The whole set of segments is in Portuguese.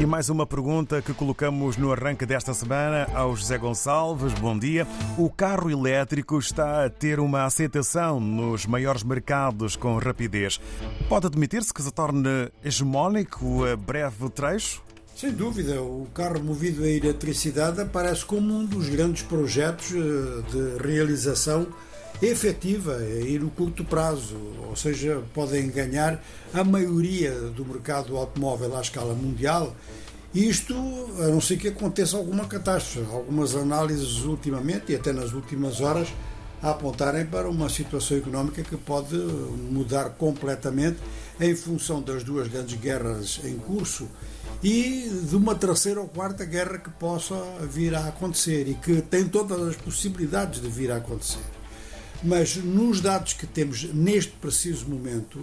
E mais uma pergunta que colocamos no arranque desta semana ao José Gonçalves. Bom dia. O carro elétrico está a ter uma aceitação nos maiores mercados com rapidez. Pode admitir-se que se torne hegemónico a breve trecho? Sem dúvida, o carro movido a eletricidade aparece como um dos grandes projetos eh, de realização efetiva e no curto prazo, ou seja, podem ganhar a maioria do mercado automóvel à escala mundial. Isto, a não ser que aconteça alguma catástrofe. Algumas análises ultimamente e até nas últimas horas a apontarem para uma situação económica que pode mudar completamente em função das duas grandes guerras em curso e de uma terceira ou quarta guerra que possa vir a acontecer e que tem todas as possibilidades de vir a acontecer. Mas nos dados que temos neste preciso momento,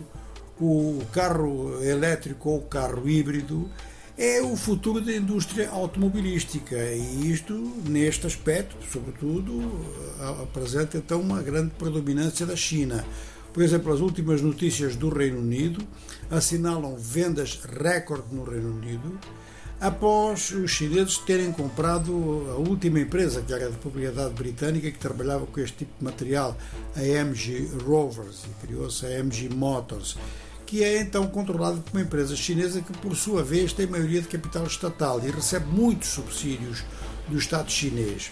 o carro elétrico ou o carro híbrido é o futuro da indústria automobilística e isto, neste aspecto, sobretudo, apresenta então uma grande predominância da China. Por exemplo, as últimas notícias do Reino Unido assinalam vendas recorde no Reino Unido após os chineses terem comprado a última empresa, que era de propriedade britânica, que trabalhava com este tipo de material, a MG Rovers, e criou-se a MG Motors, que é então controlada por uma empresa chinesa que, por sua vez, tem maioria de capital estatal e recebe muitos subsídios do Estado chinês.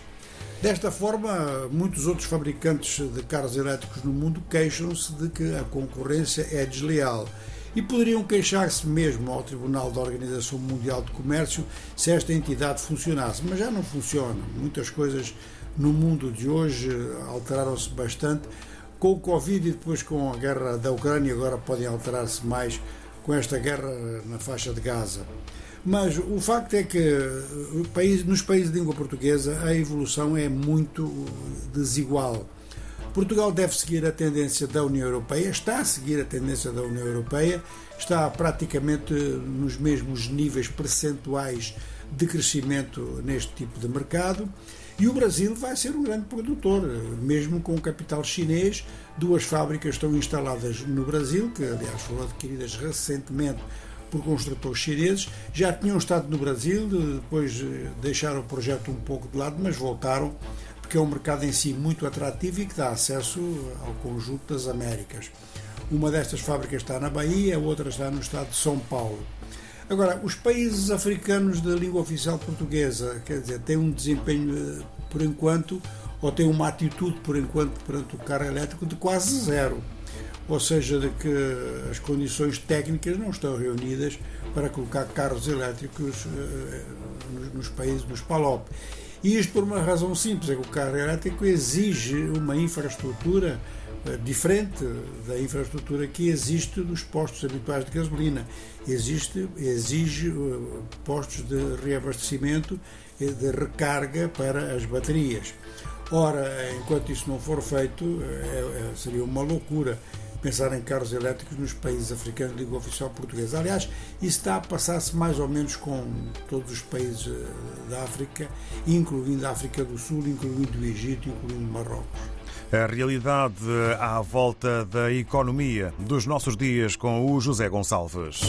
Desta forma, muitos outros fabricantes de carros elétricos no mundo queixam-se de que a concorrência é desleal e poderiam queixar-se mesmo ao Tribunal da Organização Mundial de Comércio se esta entidade funcionasse, mas já não funciona. Muitas coisas no mundo de hoje alteraram-se bastante. Com o Covid e depois com a guerra da Ucrânia, agora podem alterar-se mais com esta guerra na faixa de Gaza. Mas o facto é que nos países de língua portuguesa a evolução é muito desigual. Portugal deve seguir a tendência da União Europeia, está a seguir a tendência da União Europeia, está praticamente nos mesmos níveis percentuais de crescimento neste tipo de mercado. E o Brasil vai ser um grande produtor, mesmo com o capital chinês. Duas fábricas estão instaladas no Brasil, que aliás foram adquiridas recentemente por construtores chineses. Já tinham estado no Brasil, depois deixaram o projeto um pouco de lado, mas voltaram porque é um mercado em si muito atrativo e que dá acesso ao conjunto das Américas. Uma destas fábricas está na Bahia, a outra está no estado de São Paulo. Agora, os países africanos da língua oficial portuguesa, quer dizer, têm um desempenho, eh, por enquanto, ou têm uma atitude, por enquanto, perante o carro elétrico de quase zero. Ou seja, de que as condições técnicas não estão reunidas para colocar carros elétricos eh, nos países, nos PALOP. E isto por uma razão simples, é que o carro elétrico exige uma infraestrutura eh, diferente da infraestrutura que existe dos postos habituais de gasolina. Existe, exige eh, postos de reabastecimento de recarga para as baterias. Ora, enquanto isso não for feito, é, seria uma loucura pensar em carros elétricos nos países africanos de língua oficial portuguesa. Aliás, isso está a passar-se mais ou menos com todos os países eh, da África, incluindo a África do Sul, incluindo o Egito, incluindo Marrocos. A realidade à volta da economia dos nossos dias com o José Gonçalves.